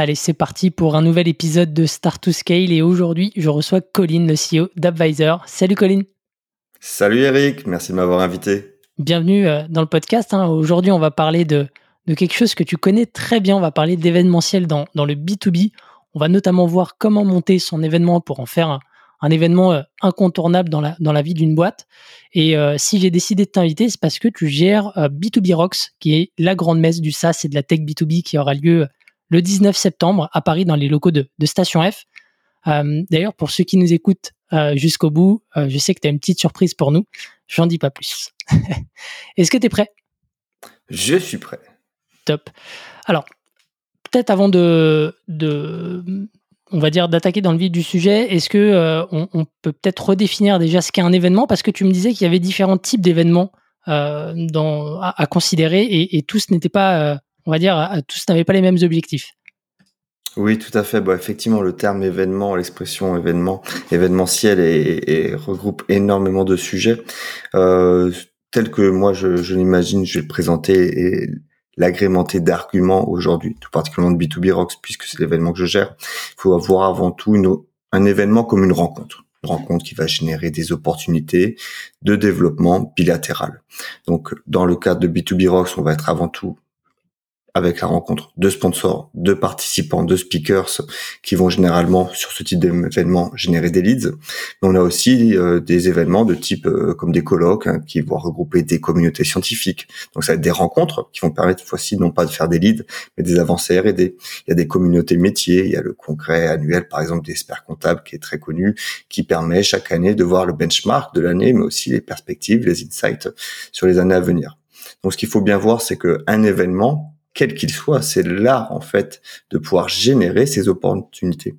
Allez, c'est parti pour un nouvel épisode de Start to Scale et aujourd'hui, je reçois Colin, le CEO d'Advisor. Salut Colin. Salut Eric, merci de m'avoir invité. Bienvenue euh, dans le podcast. Hein. Aujourd'hui, on va parler de, quelque chose que tu connais très bien. On va parler d'événementiel dans, le B2B. On va notamment voir comment monter son événement pour en faire un, événement euh, incontournable dans la, dans la vie d'une boîte. Et euh, si j'ai décidé de t'inviter, c'est parce que tu gères B2B Rocks, qui est la grande messe du SaaS et de la tech B2B qui aura lieu le 19 septembre à Paris dans les locaux de, Station F. Euh, d'ailleurs, pour ceux qui nous écoutent euh, jusqu'au bout, euh, je sais que tu as une petite surprise pour nous. J'en dis pas plus. Est-ce que tu es prêt? Je suis prêt. Top. Alors, peut-être avant de, on va dire, d'attaquer dans le vif du sujet, est-ce que on, peut peut-être redéfinir déjà ce qu'est un événement? Parce que tu me disais qu'il y avait différents types d'événements à, considérer et, et tous n'étaient pas on va dire, tous n'avaient pas les mêmes objectifs. Oui, tout à fait. Bon, effectivement, le terme événement, l'expression événement, événementiel et, regroupe énormément de sujets. Euh, tel que moi je, l'imagine, je vais le présenter et l'agrémenter d'arguments aujourd'hui, tout particulièrement de B2B Rocks, puisque c'est l'événement que je gère. Il faut avoir avant tout un événement comme une rencontre une rencontre qui va générer des opportunités de développement bilatéral. Donc, dans le cadre de B2B Rocks, on va être avant tout avec la rencontre de sponsors, de participants, de speakers qui vont généralement sur ce type d'événement générer des leads. Mais on a aussi euh, des événements de type euh, comme des colloques hein, qui vont regrouper des communautés scientifiques. Donc ça va être des rencontres qui vont permettre cette fois-ci non pas de faire des leads, mais des avancées R&D. Il y a des communautés métiers, il y a le congrès annuel par exemple des experts comptables qui est très connu, qui permet chaque année de voir le benchmark de l'année, mais aussi les perspectives, les insights sur les années à venir. Donc ce qu'il faut bien voir, c'est qu'un événement quel qu'il soit, c'est l'art en fait de pouvoir générer ces opportunités.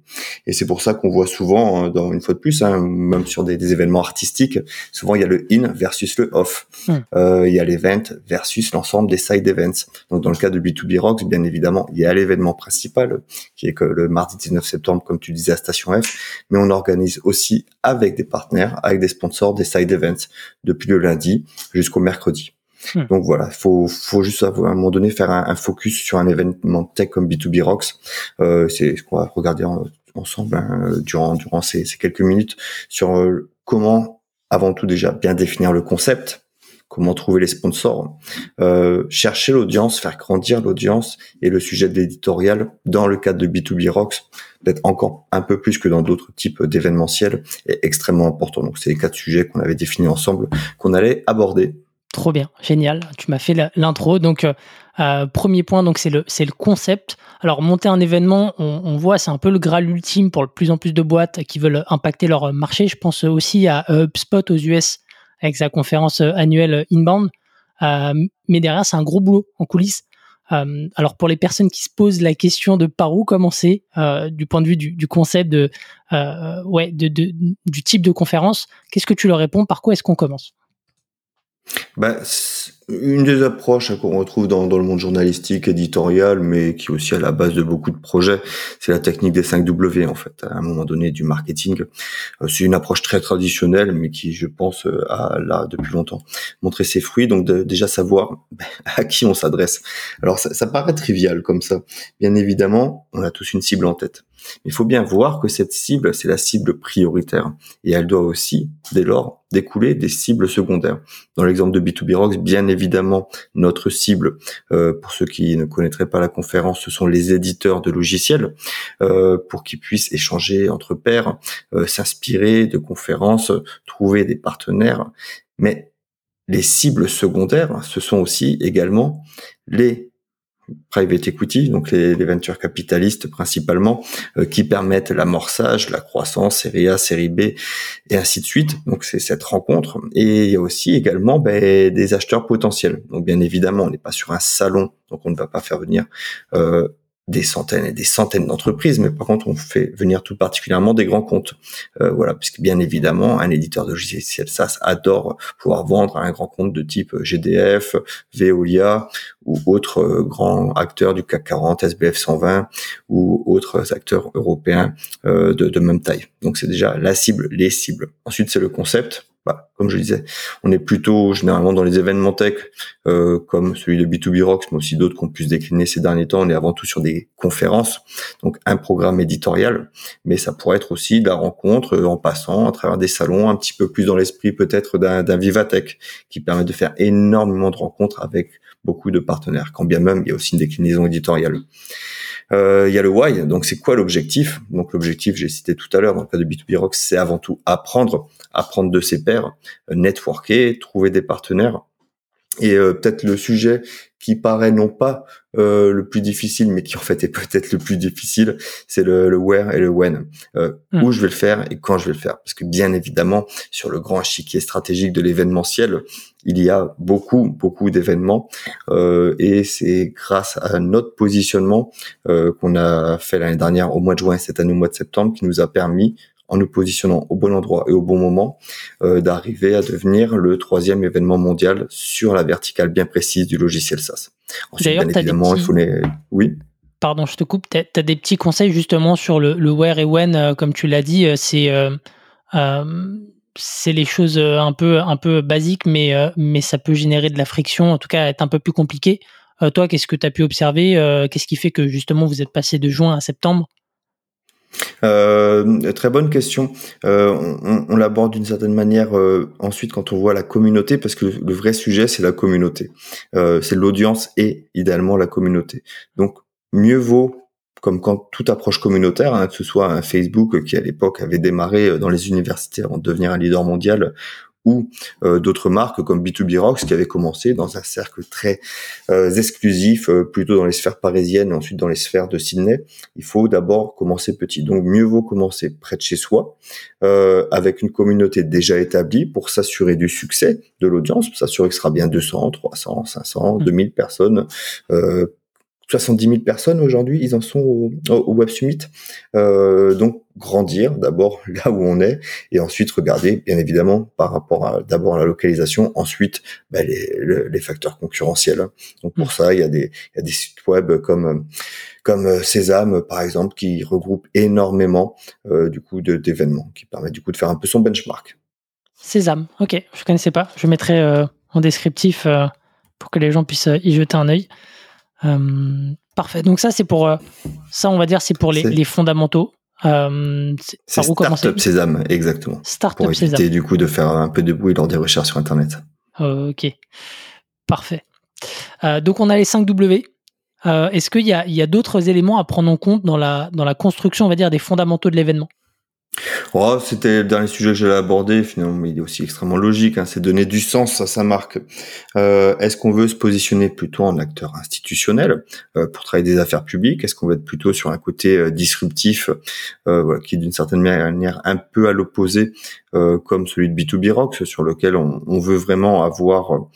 Et c'est pour ça qu'on voit souvent, hein, dans une fois de plus, hein, même sur des, événements artistiques, souvent il y a le in versus le off. Hmm. Euh, il y a l'event versus l'ensemble des side events. Donc dans le cas de B2B Rocks, bien évidemment, il y a l'événement principal qui est que le mardi 19 septembre, comme tu disais à Station F, mais on organise aussi avec des partenaires, avec des sponsors, des side events depuis le lundi jusqu'au mercredi. Hmm. Donc voilà, faut faut juste à un moment donné faire un, focus sur un événement tech comme B2B Rocks. Euh, c'est ce qu'on va regarder ensemble hein, durant durant ces, quelques minutes sur euh, comment avant tout déjà bien définir le concept, comment trouver les sponsors, euh, chercher l'audience, faire grandir l'audience et le sujet de l'éditorial dans le cadre de B2B Rocks, peut-être encore un peu plus que dans d'autres types d'événementiels, est extrêmement important. Donc c'est les quatre sujets qu'on avait définis ensemble qu'on allait aborder Trop bien, génial. Tu m'as fait l'intro. Donc, euh, euh, premier point, donc c'est le c'est le concept. Alors, monter un événement, on, voit, c'est un peu le graal ultime pour le plus en plus de boîtes qui veulent impacter leur marché. Je pense aussi à HubSpot aux US avec sa conférence annuelle Inbound. Euh, mais derrière, c'est un gros boulot en coulisses. alors pour les personnes qui se posent la question de par où commencer du point de vue du, concept de ouais de, du type de conférence, qu'est-ce que tu leur réponds? Par quoi est-ce qu'on commence? Bah, une des approches hein, qu'on retrouve dans, le monde journalistique, éditorial, mais qui est aussi à la base de beaucoup de projets, c'est la technique des 5 W en fait. À un moment donné du marketing, euh, c'est une approche très traditionnelle, mais qui, je pense, euh, a là depuis longtemps montré ses fruits. Donc déjà savoir ben, à qui on s'adresse. Alors ça, ça paraît trivial comme ça. Bien évidemment, on a tous une cible en tête. Mais il faut bien voir que cette cible, c'est la cible prioritaire. Et elle doit aussi, dès lors, découler des cibles secondaires. Dans l'exemple de B2B Rocks, bien évidemment, notre cible, euh, pour ceux qui ne connaîtraient pas la conférence, ce sont les éditeurs de logiciels, euh, pour qu'ils puissent échanger entre pairs, euh, s'inspirer de conférences, trouver des partenaires. Mais les cibles secondaires, ce sont aussi également les private equity, donc les, les ventures capitalistes principalement, qui permettent l'amorçage, la croissance, série A, série B, et ainsi de suite. Donc c'est cette rencontre. Et il y a aussi également ben, des acheteurs potentiels. Donc bien évidemment, on n'est pas sur un salon, donc on ne va pas faire venir euh, des centaines et des centaines d'entreprises, mais par contre, on fait venir tout particulièrement des grands comptes. Euh, voilà, puisque bien évidemment, un éditeur de logiciels SaaS adore pouvoir vendre à un grand compte de type GDF, Veolia ou autres euh, grands acteurs du CAC 40, SBF 120 ou autres acteurs européens euh, de, même taille. Donc c'est déjà la cible, les cibles. Ensuite, c'est le concept bah, comme je disais, on est plutôt généralement dans les événements tech, euh, comme celui de B2B Rocks, mais aussi d'autres qu'on puisse décliner ces derniers temps. On est avant tout sur des conférences, donc un programme éditorial, mais ça pourrait être aussi de la rencontre euh, en passant à travers des salons, un petit peu plus dans l'esprit peut-être d'un Vivatech, qui permet de faire énormément de rencontres avec beaucoup de partenaires, quand bien même il y a aussi une déclinaison éditoriale. Euh, il y a le why, donc c'est quoi l'objectif? Donc l'objectif, j'ai cité tout à l'heure dans le cas de B2B Rocks, c'est avant tout apprendre, apprendre de ses pairs, networker, trouver des partenaires. Et euh, peut-être le sujet qui paraît non pas euh, le plus difficile, mais qui en fait est peut-être le plus difficile, c'est le, where et le when. Euh, hmm. Où je vais le faire et quand je vais le faire. Parce que bien évidemment, sur le grand échiquier stratégique de l'événementiel, il y a beaucoup, beaucoup d'événements. Euh, et c'est grâce à notre positionnement qu'on a fait l'année dernière au mois de juin, cette année au mois de septembre, qui nous a permis en nous positionnant au bon endroit et au bon moment, euh, d'arriver à devenir le troisième événement mondial sur la verticale bien précise du logiciel SaaS. Ensuite, bien évidemment, il faut les... Oui Pardon, je te coupe. Tu as, des petits conseils justement sur le, where et when, euh, comme tu l'as dit. Euh, c'est c'est les choses un peu un peu basiques, mais mais ça peut générer de la friction, en tout cas être un peu plus compliqué. toi, qu'est-ce que tu as pu observer Qu'est-ce qui fait que justement vous êtes passé de juin à septembre euh, très bonne question. Euh, on, on l'aborde d'une certaine manière euh, ensuite quand on voit la communauté, parce que le, vrai sujet c'est la communauté, euh, c'est l'audience et idéalement la communauté. Donc mieux vaut comme quand toute approche communautaire, hein, que ce soit un Facebook qui à l'époque avait démarré dans les universités avant de devenir un leader mondial, ou euh, d'autres marques comme B2B Rocks qui avaient commencé dans un cercle très euh, exclusif, euh, plutôt dans les sphères parisiennes et ensuite dans les sphères de Sydney. Il faut d'abord commencer petit. Donc mieux vaut commencer près de chez soi, avec une communauté déjà établie pour s'assurer du succès de l'audience, s'assurer que ce sera bien 200, 300, 500, 2000 personnes 70 000 personnes aujourd'hui, ils en sont au, au Web Summit. Euh, donc grandir d'abord là où on est et ensuite regarder bien évidemment par rapport à d'abord à la localisation, ensuite bah, les, les, facteurs concurrentiels. Donc pour mm. ça, il y a des, il y a des sites web comme comme Sésame par exemple qui regroupe énormément euh, du coup d'événements, qui permet du coup de faire un peu son benchmark. Sésame, ok, je connaissais pas. Je mettrai euh, en descriptif euh, pour que les gens puissent y jeter un œil. Euh, parfait. Donc ça, c'est pour euh, ça, on va dire, c'est pour les, les fondamentaux. Euh, c'est Startup Sésame, exactement. Startup Pour éviter du coup de faire un peu de bruit lors des recherches sur Internet. Ok, parfait. donc on a les 5 W. Est-ce qu'il y a, a d'autres éléments à prendre en compte dans la, dans la construction, on va dire, des fondamentaux de l'événement? Oh, c'était le dernier sujet que j'allais aborder. Finalement, il est aussi extrêmement logique. Hein, c'est donner du sens à sa marque. Euh, est-ce qu'on veut se positionner plutôt en acteur institutionnel euh, pour travailler des affaires publiques? Est-ce qu'on veut être plutôt sur un côté euh, disruptif, qui est d'une certaine manière un peu à l'opposé, comme celui de B2B Rocks, sur lequel on, on veut vraiment avoir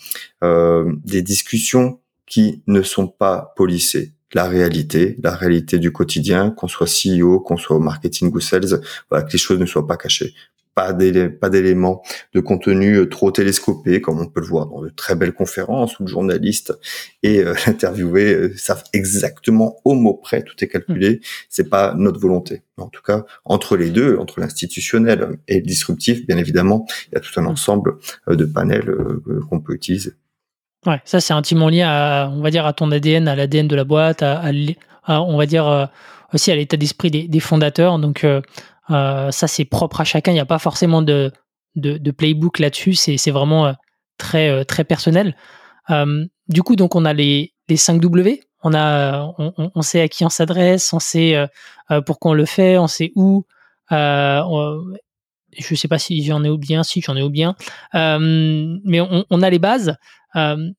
des discussions qui ne sont pas polissées la réalité, la réalité du quotidien, qu'on soit CEO, qu'on soit au marketing ou sales, voilà, que les choses ne soient pas cachées. Pas d'éléments de contenu euh, trop télescopés, comme on peut le voir dans de très belles conférences où le journaliste et euh, l'interviewé euh, savent exactement au mot près, tout est calculé. C'est pas notre volonté. En tout cas, entre les deux, entre l'institutionnel et le disruptif, bien évidemment, il y a tout un ensemble de panels qu'on peut utiliser. Ouais, ça c'est intimement lié à, on va dire, à ton ADN, à l'ADN de la boîte, on va dire euh, aussi à l'état d'esprit des, fondateurs. Donc euh, euh, ça c'est propre à chacun. Il n'y a pas forcément de, playbook là-dessus. C'est vraiment très très personnel. du coup, donc on a les, les 5 W. On, sait à qui on s'adresse, on sait pourquoi on le fait, on sait où. Je sais pas si j'en ai ou bien, si j'en ai ou bien, mais on, a les bases. Euh,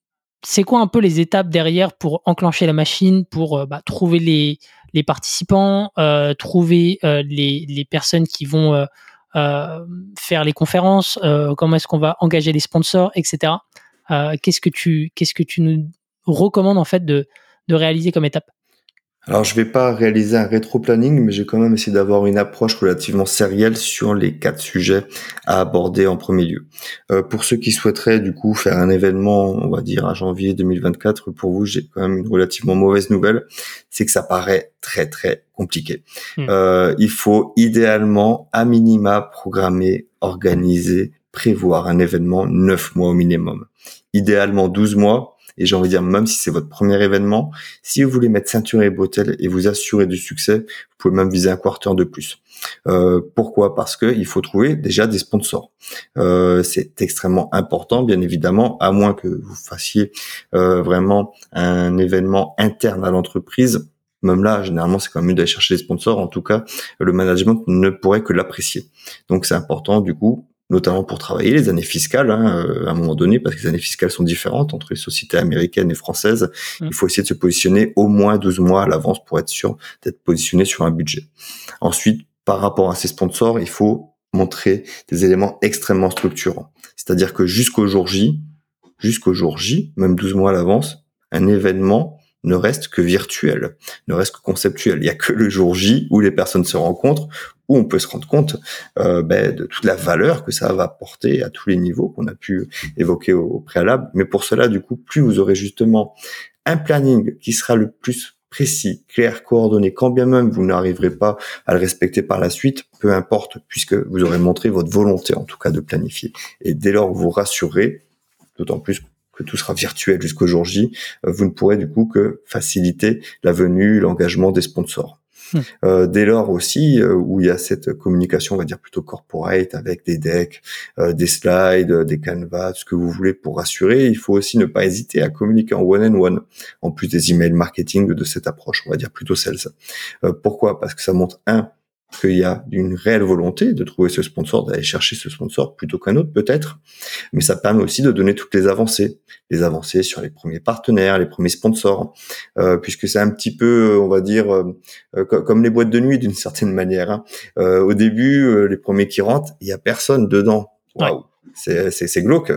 c'est quoi un peu les étapes derrière pour enclencher la machine, pour bah, trouver les, les participants, trouver les, les, personnes qui vont faire les conférences, comment est-ce qu'on va engager les sponsors, etc. qu'est-ce que tu qu'est-ce que tu nous recommandes en fait de, de réaliser comme étape? Alors, je vais pas réaliser un rétro-planning, mais j'ai quand même essayé d'avoir une approche relativement sérielle sur les quatre sujets à aborder en premier lieu. Euh, pour ceux qui souhaiteraient du coup faire un événement, on va dire à janvier 2024, pour vous, j'ai quand même une relativement mauvaise nouvelle, c'est que ça paraît très très compliqué. Hmm. Euh, il faut idéalement, à minima, programmer, organiser, prévoir un événement neuf mois au minimum. Idéalement 12 mois, et j'ai envie de dire, même si c'est votre premier événement, si vous voulez mettre ceinture et bretelles et vous assurer du succès, vous pouvez même viser un quarter de plus. Euh, pourquoi? Parce que il faut trouver déjà des sponsors. Euh, c'est extrêmement important, bien évidemment, à moins que vous fassiez euh, vraiment un événement interne à l'entreprise. Même là, généralement, c'est quand même mieux d'aller chercher des sponsors. En tout cas, le management ne pourrait que l'apprécier. Donc, c'est important, du coup, notamment pour travailler les années fiscales hein, euh, à un moment donné, parce que les années fiscales sont différentes entre les sociétés américaines et françaises. Mmh. Il faut essayer de se positionner au moins 12 mois à l'avance pour être sûr d'être positionné sur un budget. Ensuite, par rapport à ces sponsors, il faut montrer des éléments extrêmement structurants. C'est-à-dire que jusqu'au jour J, jusqu'au jour J, même 12 mois à l'avance, un événement ne reste que virtuel, ne reste que conceptuel. Il n'y a que le jour J où les personnes se rencontrent, où on peut se rendre compte euh, ben, de toute la valeur que ça va apporter à tous les niveaux qu'on a pu évoquer au, préalable. Mais pour cela, du coup, plus vous aurez justement un planning qui sera le plus précis, clair, coordonné, quand bien même vous n'arriverez pas à le respecter par la suite, peu importe, puisque vous aurez montré votre volonté en tout cas de planifier. Et dès lors vous rassurez, d'autant plus que tout sera virtuel jusqu'au jour J, euh, vous ne pourrez du coup que faciliter la venue, l'engagement des sponsors. Hmm. Euh, dès lors aussi euh, où il y a cette communication, on va dire plutôt corporate avec des decks, des slides, des canvas, ce que vous voulez pour rassurer, il faut aussi ne pas hésiter à communiquer en one and one, en plus des emails marketing de cette approche, on va dire plutôt sales. pourquoi? Parce que ça montre un qu'il y a une réelle volonté de trouver ce sponsor, d'aller chercher ce sponsor plutôt qu'un autre peut-être, mais ça permet aussi de donner toutes les avancées, les avancées sur les premiers partenaires, les premiers sponsors, euh, puisque c'est un petit peu, on va dire, euh, comme les boîtes de nuit d'une certaine manière. Hein. Euh, au début, les premiers qui rentrent, il y a personne dedans. Waouh, c'est glauque.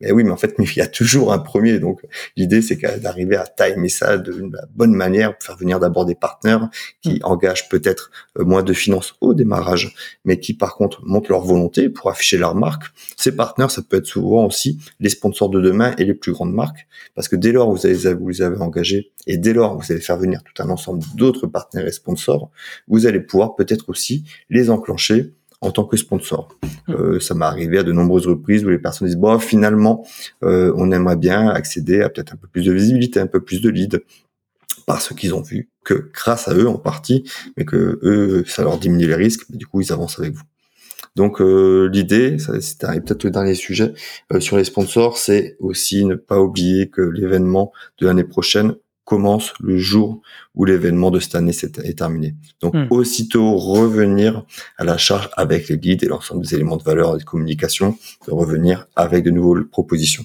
Mais oui, mais en fait, il y a toujours un premier. Donc, l'idée, c'est d'arriver à timer ça de la bonne manière, pour faire venir d'abord des partenaires qui mm. engagent peut-être euh, moins de finances au démarrage, mais qui, par contre, montrent leur volonté pour afficher leur marque. Ces partenaires, ça peut être souvent aussi les sponsors de demain et les plus grandes marques, parce que dès lors vous, avez, vous les avez engagés et dès lors vous allez faire venir tout un ensemble d'autres partenaires et sponsors, vous allez pouvoir peut-être aussi les enclencher en tant que sponsor. Euh, ça m'est arrivé à de nombreuses reprises où les personnes disent bon finalement euh, on aimerait bien accéder à peut-être un peu plus de visibilité, un peu plus de leads parce qu'ils ont vu que grâce à eux en partie, mais que eux ça leur diminue les risques, mais du coup ils avancent avec vous. Donc euh, l'idée, c'est peut-être le dernier sujet sur les sponsors, c'est aussi ne pas oublier que l'événement de l'année prochaine commence le jour où l'événement de cette année est terminé. Donc hmm. aussitôt revenir à la charge avec les guides et l'ensemble des éléments de valeur et de communication, de revenir avec de nouvelles propositions.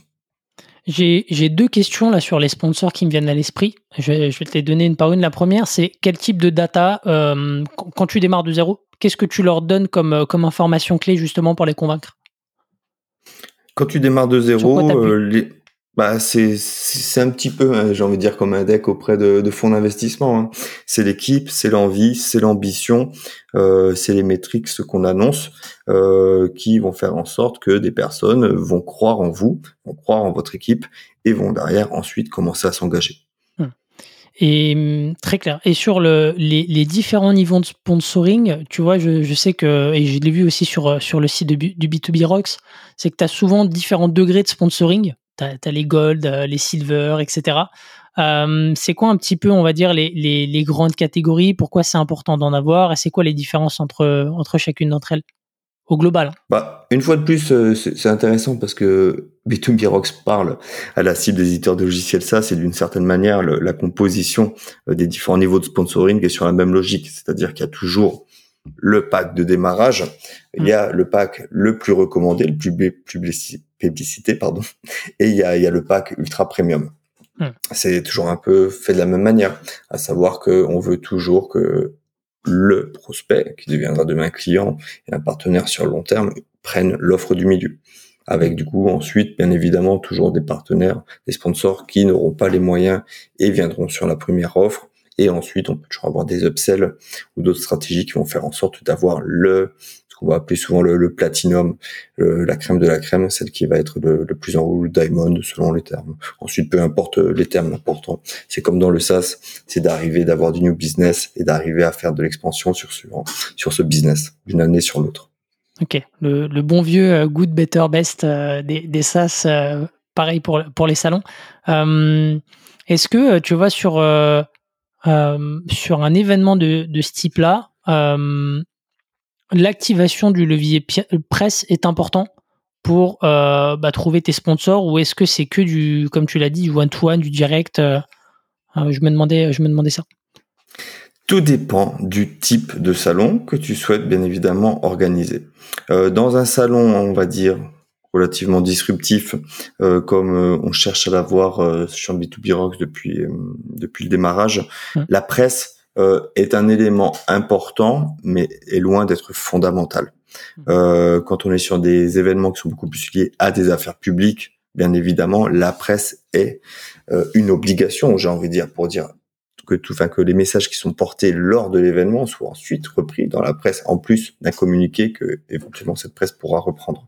J'ai deux questions là sur les sponsors qui me viennent à l'esprit. Je, vais te les donner une par une. La première, c'est quel type de data, euh, quand tu démarres de zéro, qu'est-ce que tu leur donnes comme, euh, comme information clé justement pour les convaincre? Quand tu démarres de zéro, euh, bah c'est un petit peu, hein, j'ai envie de dire comme un deck auprès de, fonds d'investissement. Hein. C'est l'équipe, c'est l'envie, c'est l'ambition, euh, c'est les métriques ce qu'on annonce euh, qui vont faire en sorte que des personnes vont croire en vous, vont croire en votre équipe et vont derrière ensuite commencer à s'engager. Hum. Et hum, très clair. Et sur le, les, différents niveaux de sponsoring, tu vois, je, sais que, et je l'ai vu aussi sur, le site du B2B Rocks, c'est que tu as souvent différents degrés de sponsoring tu as, les gold, euh, les silver, etc. Euh, c'est quoi un petit peu, on va dire, les, les, grandes catégories? Pourquoi c'est important d'en avoir? Et c'est quoi les différences entre, entre chacune d'entre elles au global? Bah, Une fois de plus, euh, c'est intéressant parce que B2B Rocks parle à la cible des éditeurs de logiciels. Ça c'est d'une certaine manière la composition des différents niveaux de sponsoring est sur la même logique. C'est-à-dire qu'il y a toujours le pack de démarrage, il y a le pack le plus recommandé, le plus publicité, pardon, et il y a, il y a le pack ultra premium. Hmm. C'est toujours un peu fait de la même manière, à savoir qu'on veut toujours que le prospect, qui deviendra demain client et un partenaire sur le long terme, prenne l'offre du milieu. Avec du coup ensuite, bien évidemment, toujours des partenaires, des sponsors qui n'auront pas les moyens et viendront sur la première offre. Et ensuite, on peut toujours avoir des upsells ou d'autres stratégies qui vont faire en sorte d'avoir le on va appeler souvent le, platinum, la crème de la crème, celle qui va être le, plus en haut, le diamond, selon les termes. Ensuite, peu importe les termes, l'important, c'est comme dans le SaaS, c'est d'arriver, d'avoir du new business et d'arriver à faire de l'expansion sur ce, sur ce business, d'une année sur l'autre. Ok, le, bon vieux euh, good, better, best euh, des, des SaaS, euh, pareil pour, pour les salons. Est-ce que tu vois sur, sur un événement de, de ce type-là, l'activation du levier presse est important pour euh, bah, trouver tes sponsors ou est-ce que c'est que du, comme tu l'as dit, du one-to-one, du direct euh, euh, Je me demandais, je me demandais ça. Tout dépend du type de salon que tu souhaites bien évidemment organiser. dans un salon, on va dire relativement disruptif, comme on cherche à l'avoir sur B2B Rocks depuis depuis le démarrage, mmh. la presse euh, est un élément important, mais est loin d'être fondamental. Mmh. Euh, quand on est sur des événements qui sont beaucoup plus liés à des affaires publiques, bien évidemment, la presse est euh, une obligation, j'ai envie de dire, pour dire que tout, enfin que les messages qui sont portés lors de l'événement soient ensuite repris dans la presse, en plus d'un communiqué que éventuellement cette presse pourra reprendre.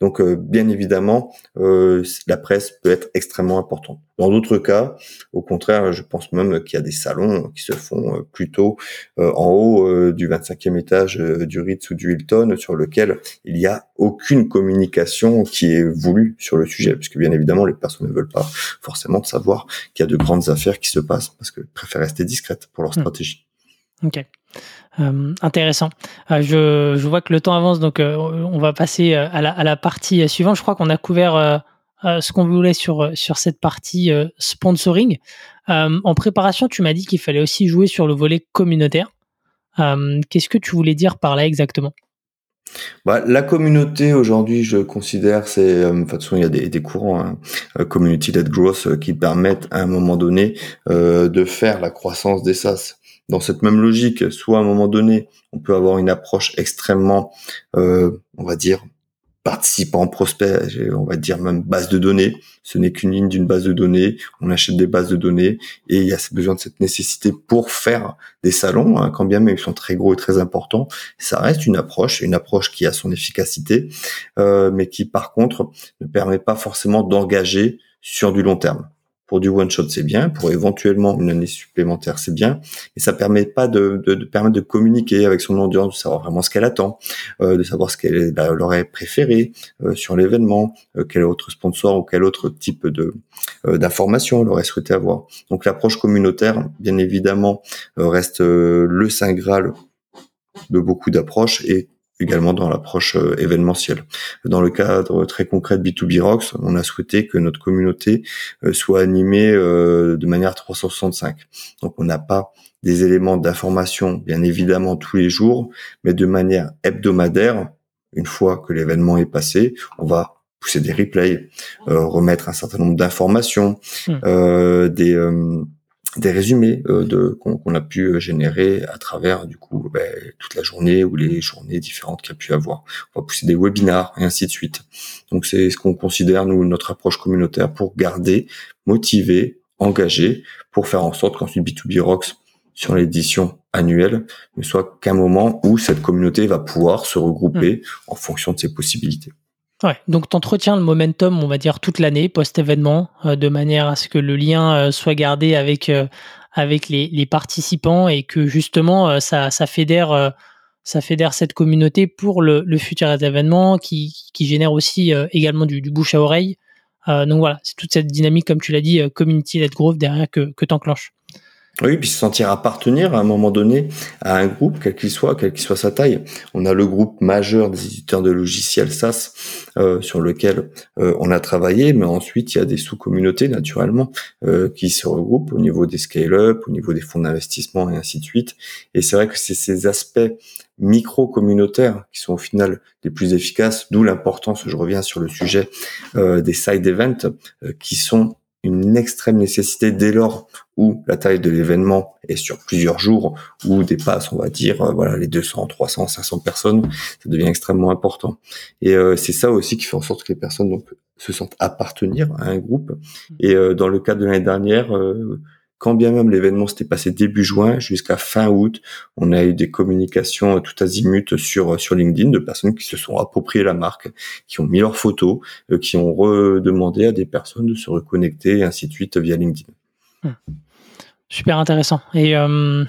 Donc, euh, bien évidemment, euh, la presse peut être extrêmement importante. Dans d'autres cas, au contraire, je pense même qu'il y a des salons qui se font euh, plutôt en haut du 25e étage du Ritz ou du Hilton, sur lequel il n'y a aucune communication qui est voulue sur le sujet, puisque bien évidemment, les personnes ne veulent pas forcément savoir qu'il y a de grandes affaires qui se passent, parce que préfèrent rester discrètes pour leur hmm. stratégie. Ok. Euh, intéressant. Euh, je, je, vois que le temps avance, donc euh, on va passer à la, à la partie suivante. Je crois qu'on a couvert ce qu'on voulait sur, sur cette partie sponsoring. en préparation, tu m'as dit qu'il fallait aussi jouer sur le volet communautaire. Qu'est-ce que tu voulais dire par là exactement? Bah, la communauté aujourd'hui, je considère, c'est, de toute façon, il y a des, courants, hein, community-led growth, qui permettent à un moment donné de faire la croissance des SaaS dans cette même logique, soit à un moment donné, on peut avoir une approche extrêmement, euh, on va dire, participant, prospect, on va dire même base de données. Ce n'est qu'une ligne d'une base de données. On achète des bases de données et il y a besoin de cette nécessité pour faire des salons, hein, quand bien même ils sont très gros et très importants. Ça reste une approche, une approche qui a son efficacité, euh, mais qui par contre ne permet pas forcément d'engager sur du long terme. Pour du one shot, c'est bien. Pour éventuellement une année supplémentaire, c'est bien. Mais ça permet pas de, de, de, permettre de communiquer avec son audience, de savoir vraiment ce qu'elle attend, euh, de savoir ce qu'elle aurait préféré euh, sur l'événement, euh, quel autre sponsor ou quel autre type de euh, d'information elle aurait souhaité avoir. Donc l'approche communautaire, bien évidemment, reste le saint graal de beaucoup d'approches et également dans l'approche euh, événementielle. Dans le cadre très concret de B2B Rocks, on a souhaité que notre communauté euh, soit animée euh, de manière 365. Donc on n'a pas des éléments d'information, bien évidemment, tous les jours, mais de manière hebdomadaire, une fois que l'événement est passé, on va pousser des replays, remettre un certain nombre d'informations, mmh. des des résumés euh, de qu'on a pu euh, générer à travers du coup ben, toute la journée ou les journées différentes qu'il y a pu avoir. On va pousser des webinars et ainsi de suite. Donc c'est ce qu'on considère nous notre approche communautaire pour garder, motiver, engager, pour faire en sorte qu'ensuite B2B Rocks sur l'édition annuelle ne soit qu'un moment où cette communauté va pouvoir se regrouper mmh. en fonction de ses possibilités. Ouais, donc tu entretiens le momentum, on va dire, toute l'année post-événement, euh, de manière à ce que le lien euh, soit gardé avec, euh, avec les, participants et que justement ça, ça, fédère, ça fédère cette communauté pour le, futur événement qui, qui génère aussi également du, du, bouche à oreille. donc voilà, c'est toute cette dynamique, comme tu l'as dit, community-led growth derrière que, que tu. Oui, puis se sentir appartenir à un moment donné à un groupe, quel qu'il soit, quelle qu'il soit sa taille. On a le groupe majeur des éditeurs de logiciels SaaS euh, sur lequel euh, on a travaillé, mais ensuite il y a des sous-communautés naturellement euh, qui se regroupent au niveau des scale-up, au niveau des fonds d'investissement et ainsi de suite. Et c'est vrai que c'est ces aspects micro-communautaires qui sont au final les plus efficaces, d'où l'importance, je reviens sur le sujet des side events, qui sont une extrême nécessité dès lors où la taille de l'événement est sur plusieurs jours, ou dépasse, on va dire, euh, voilà, les 200, 300, 500 personnes, ça devient extrêmement important. Et euh, c'est ça aussi qui fait en sorte que les personnes donc se sentent appartenir à un groupe. Et euh, dans le cas de l'année dernière, quand bien même l'événement s'était passé début juin jusqu'à fin août, on a eu des communications tout azimut sur sur LinkedIn de personnes qui se sont appropriées la marque, qui ont mis leurs photos, euh, qui ont redemandé à des personnes de se reconnecter et ainsi de suite via LinkedIn. Hmm. Super intéressant. Et euh,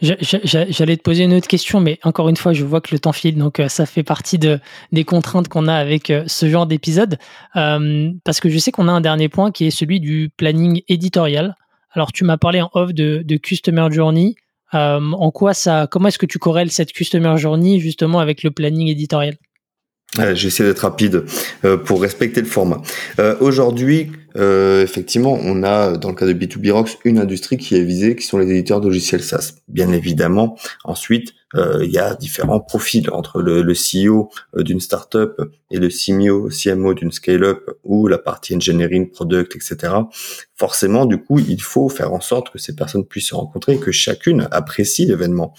j'allais te poser une autre question, mais encore une fois, je vois que le temps file, donc euh, ça fait partie de, des contraintes qu'on a avec ce genre d'épisode. parce que je sais qu'on a un dernier point qui est celui du planning éditorial. Alors, tu m'as parlé en off de, Customer Journey. Euh, en quoi ça, comment est-ce que tu corrèles cette Customer Journey justement avec le planning éditorial? J'essaie d'être rapide euh, pour respecter le format. Euh, aujourd'hui, euh, effectivement, on a dans le cas de B2B Rocks une industrie qui est visée, qui sont les éditeurs de logiciels SaaS. Bien évidemment, ensuite, il y a différents profils entre le, le CEO d'une startup et le CMO, CMO d'une scale-up ou la partie engineering, product, etc. Forcément, du coup, il faut faire en sorte que ces personnes puissent se rencontrer et que chacune apprécie l'événement.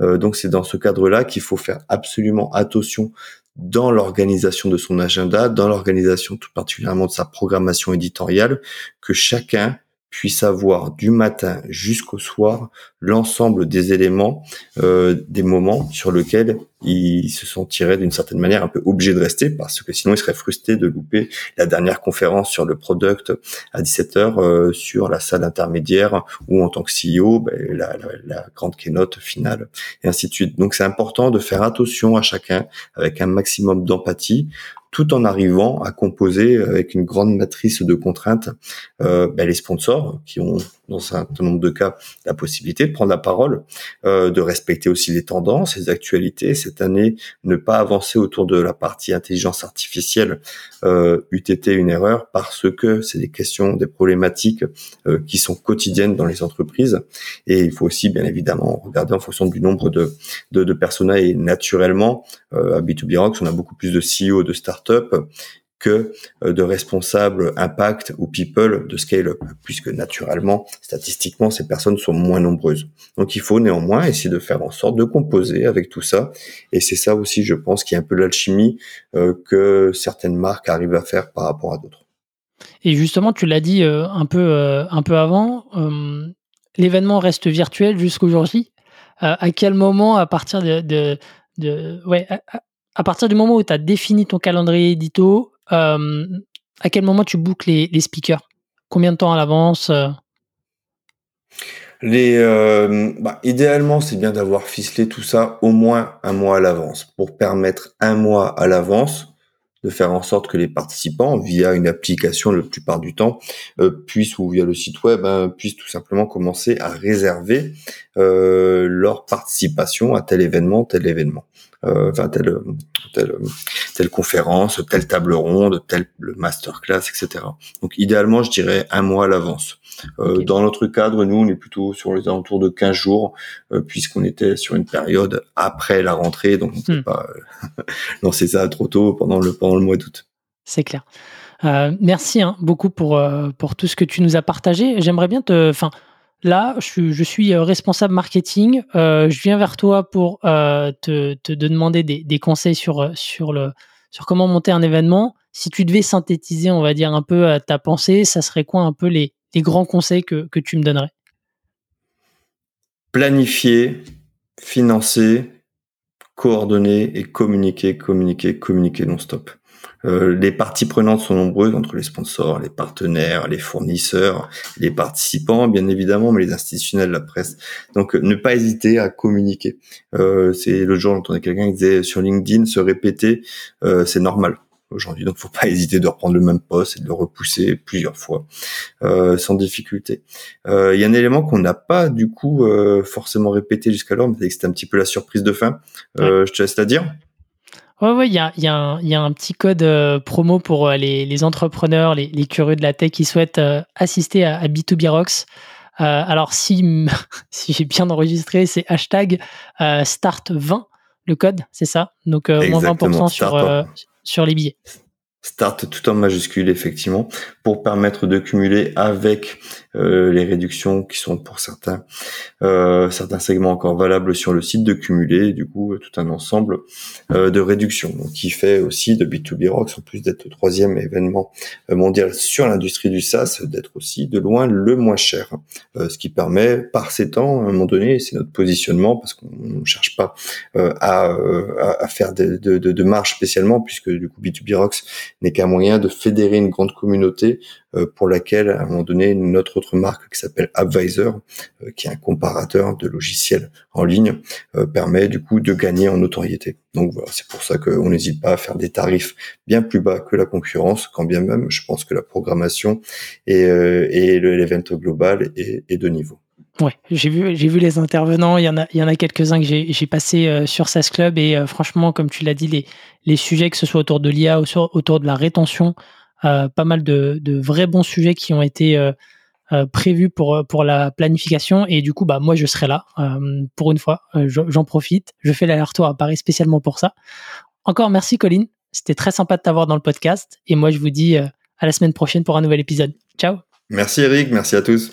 donc, c'est dans ce cadre-là qu'il faut faire absolument attention dans l'organisation de son agenda, dans l'organisation tout particulièrement de sa programmation éditoriale, que chacun puisse avoir du matin jusqu'au soir l'ensemble des éléments, euh, des moments sur lesquels ils se sentiraient d'une certaine manière un peu obligés de rester parce que sinon ils seraient frustrés de louper la dernière conférence sur le product à 17h euh, sur la salle intermédiaire ou en tant que CEO ben, la, grande keynote finale et ainsi de suite. Donc c'est important de faire attention à chacun avec un maximum d'empathie tout en arrivant à composer avec une grande matrice de contraintes euh, ben, les sponsors qui ont dans un certain nombre de cas la possibilité de prendre la parole, euh, de respecter aussi les tendances, les actualités. Cette année, ne pas avancer autour de la partie intelligence artificielle euh, eût été une erreur parce que c'est des questions, des problématiques euh, qui sont quotidiennes dans les entreprises. Et il faut aussi, bien évidemment, regarder en fonction du nombre de, de, de personas et naturellement, euh, à B2B Rocks, on a beaucoup plus de CEO de start-up que euh, de responsables impact ou people de scale-up, puisque naturellement, statistiquement, ces personnes sont moins nombreuses. Donc il faut néanmoins essayer de faire en sorte de composer avec tout ça, et c'est ça aussi, je pense, qui est un peu l'alchimie euh, que certaines marques arrivent à faire par rapport à d'autres. Et justement, tu l'as dit euh, un peu un peu avant, l'événement reste virtuel jusqu'au jour J. à quel moment, à partir de, de, ouais, à, partir du moment où tu as défini ton calendrier édito, euh, à quel moment tu bookes les, speakers? Combien de temps à l'avance euh? euh, bah, idéalement, c'est bien d'avoir ficelé tout ça au moins un mois à l'avance pour permettre un mois à l'avance de faire en sorte que les participants, via une application la plupart du temps, puissent ou via le site web, hein, puissent tout simplement commencer à réserver leur participation à tel événement, tel événement. Euh, enfin telle, telle, telle conférence, telle table ronde, tel masterclass, etc. Donc idéalement, je dirais un mois à l'avance. Euh, Dans notre cadre, nous, on est plutôt sur les alentours de 15 jours, euh, puisqu'on était sur une période après la rentrée, donc on ne peut hmm. pas euh, lancer ça trop tôt pendant le, pendant le mois d'août. C'est clair. Euh, merci hein, beaucoup pour, pour tout ce que tu nous as partagé. J'aimerais bien te... Enfin, là, je, suis euh, responsable marketing. Euh, je viens vers toi pour euh, te, demander des, conseils sur, comment monter un événement. Si tu devais synthétiser, on va dire, un peu ta pensée, ça serait quoi un peu les, grands conseils que, que tu me donnerais? Planifier, financer, coordonner et communiquer, communiquer, communiquer non-stop. Euh, les parties prenantes sont nombreuses entre les sponsors, les partenaires, les fournisseurs, les participants, bien évidemment, mais les institutionnels, la presse. Donc, euh, ne pas hésiter à communiquer. Euh, c'est le jour, j'entendais quelqu'un qui disait sur LinkedIn, se répéter, euh, c'est normal aujourd'hui. Donc, faut pas hésiter de reprendre le même poste et de le repousser plusieurs fois, euh, sans difficulté. Il y a un élément qu'on n'a pas du coup forcément répété jusqu'alors, mais c'était un petit peu la surprise de fin. Je te laisse la dire. Ouais, ouais, il y a, y, a y a, un petit code euh, promo pour euh, les, les, entrepreneurs, les, les, curieux de la tech qui souhaitent euh, assister à, B2B Rocks. alors, si, si j'ai bien enregistré, c'est hashtag start20, le code, c'est ça? Donc, moins 20% sur, sur les billets. Start tout en majuscule effectivement pour permettre de cumuler avec euh, les réductions qui sont pour certains euh, certains segments encore valables sur le site de cumuler du coup tout un ensemble euh, de réductions. Donc qui fait aussi de B2B Rocks en plus d'être le troisième événement mondial sur l'industrie du SaaS d'être aussi de loin le moins cher ce qui permet par ces temps à un moment donné c'est notre positionnement parce qu'on ne cherche pas à, à, faire de, de, de, de marge spécialement puisque du coup B2B Rocks n'est qu'un moyen de fédérer une grande communauté euh, pour laquelle, à un moment donné, notre autre marque qui s'appelle Advisor, euh, qui est un comparateur de logiciels en ligne, euh, permet du coup de gagner en notoriété. Donc voilà, c'est pour ça qu'on n'hésite pas à faire des tarifs bien plus bas que la concurrence, quand bien même je pense que la programmation et, et l'événement global est de niveau. Ouais, j'ai vu, les intervenants. Il y en a, il y en a quelques-uns que j'ai, j'ai passé euh, sur SaaS Club et euh, franchement, comme tu l'as dit, les, sujets que ce soit autour de l'IA ou autour de la rétention, euh, pas mal de, vrais bons sujets qui ont été prévus pour pour la planification et du coup, bah moi je serai là pour une fois. j'en profite. Je fais l'aller-retour à Paris spécialement pour ça. Encore merci Colline. C'était très sympa de t'avoir dans le podcast et moi je vous dis à la semaine prochaine pour un nouvel épisode. Ciao. Merci Eric, merci à tous.